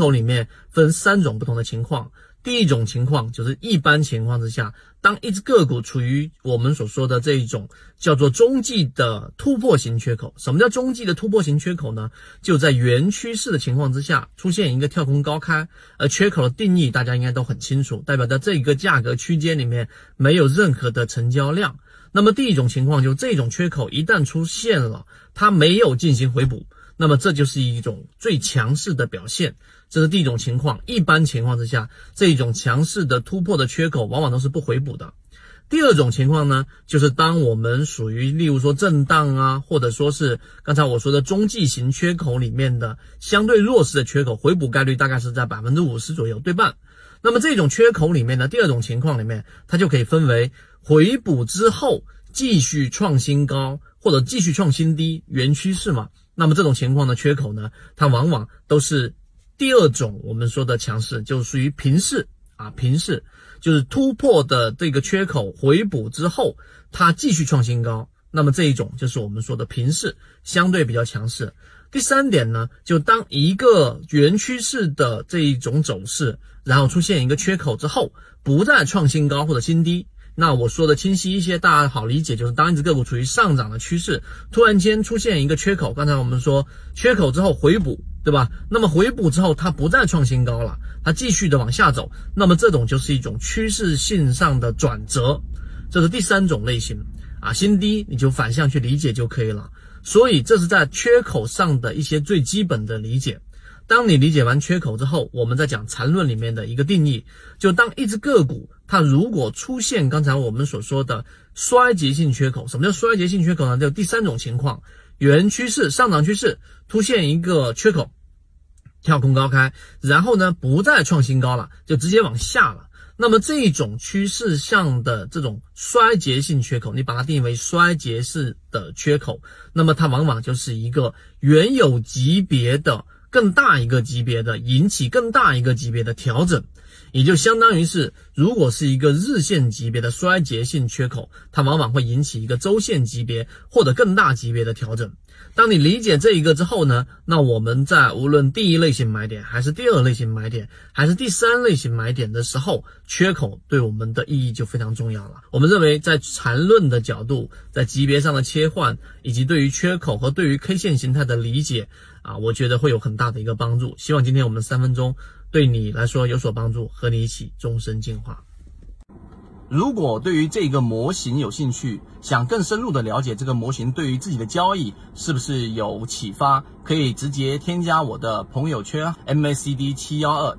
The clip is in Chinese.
口里面分三种不同的情况。第一种情况就是一般情况之下，当一只个股处于我们所说的这一种叫做中继的突破型缺口。什么叫中继的突破型缺口呢？就在原趋势的情况之下出现一个跳空高开，而缺口的定义大家应该都很清楚，代表在这一个价格区间里面没有任何的成交量。那么第一种情况就这种缺口一旦出现了，它没有进行回补。那么这就是一种最强势的表现，这是第一种情况。一般情况之下，这种强势的突破的缺口往往都是不回补的。第二种情况呢，就是当我们属于例如说震荡啊，或者说是刚才我说的中继型缺口里面的相对弱势的缺口，回补概率大概是在百分之五十左右，对半。那么这种缺口里面呢，第二种情况里面，它就可以分为回补之后继续创新高，或者继续创新低，原趋势嘛。那么这种情况的缺口呢，它往往都是第二种我们说的强势，就属于平势啊，平势就是突破的这个缺口回补之后，它继续创新高。那么这一种就是我们说的平势，相对比较强势。第三点呢，就当一个原趋势的这一种走势，然后出现一个缺口之后，不再创新高或者新低。那我说的清晰一些，大家好理解，就是当一只个股处于上涨的趋势，突然间出现一个缺口，刚才我们说缺口之后回补，对吧？那么回补之后它不再创新高了，它继续的往下走，那么这种就是一种趋势性上的转折，这是第三种类型啊，新低你就反向去理解就可以了。所以这是在缺口上的一些最基本的理解。当你理解完缺口之后，我们再讲缠论里面的一个定义，就当一只个股它如果出现刚才我们所说的衰竭性缺口，什么叫衰竭性缺口呢？就第三种情况，原趋势上涨趋势出现一个缺口，跳空高开，然后呢不再创新高了，就直接往下了。那么这种趋势向的这种衰竭性缺口，你把它定义为衰竭式的缺口，那么它往往就是一个原有级别的。更大一个级别的引起更大一个级别的调整，也就相当于是，如果是一个日线级别的衰竭性缺口，它往往会引起一个周线级别或者更大级别的调整。当你理解这一个之后呢，那我们在无论第一类型买点，还是第二类型买点，还是第三类型买点的时候，缺口对我们的意义就非常重要了。我们认为，在缠论的角度，在级别上的切换，以及对于缺口和对于 K 线形态的理解啊，我觉得会有很大的一个帮助。希望今天我们三分钟对你来说有所帮助，和你一起终身进化。如果对于这个模型有兴趣，想更深入的了解这个模型对于自己的交易是不是有启发，可以直接添加我的朋友圈 MACD 七幺二。